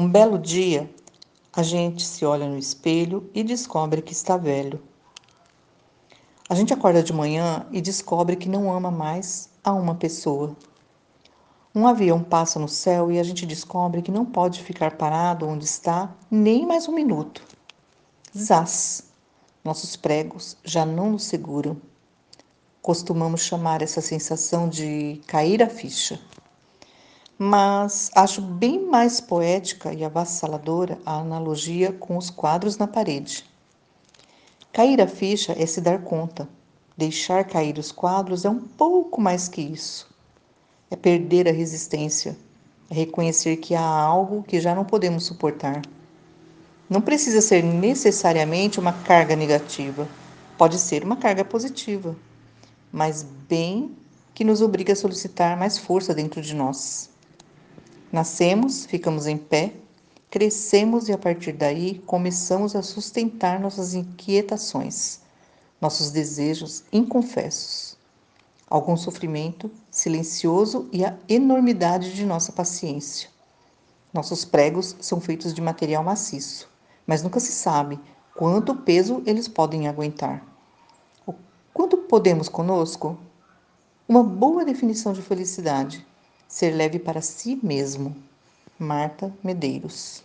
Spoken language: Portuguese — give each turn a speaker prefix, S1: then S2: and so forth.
S1: Um belo dia, a gente se olha no espelho e descobre que está velho. A gente acorda de manhã e descobre que não ama mais a uma pessoa. Um avião passa no céu e a gente descobre que não pode ficar parado onde está nem mais um minuto. Zaz! Nossos pregos já não nos seguram. Costumamos chamar essa sensação de cair a ficha mas acho bem mais poética e avassaladora a analogia com os quadros na parede. Cair a ficha é se dar conta. Deixar cair os quadros é um pouco mais que isso. É perder a resistência, é reconhecer que há algo que já não podemos suportar. Não precisa ser necessariamente uma carga negativa, pode ser uma carga positiva, mas bem que nos obriga a solicitar mais força dentro de nós. Nascemos, ficamos em pé, crescemos e a partir daí começamos a sustentar nossas inquietações, nossos desejos inconfessos, algum sofrimento silencioso e a enormidade de nossa paciência. Nossos pregos são feitos de material maciço, mas nunca se sabe quanto peso eles podem aguentar. O quanto podemos conosco? Uma boa definição de felicidade Ser leve para si mesmo. Marta Medeiros.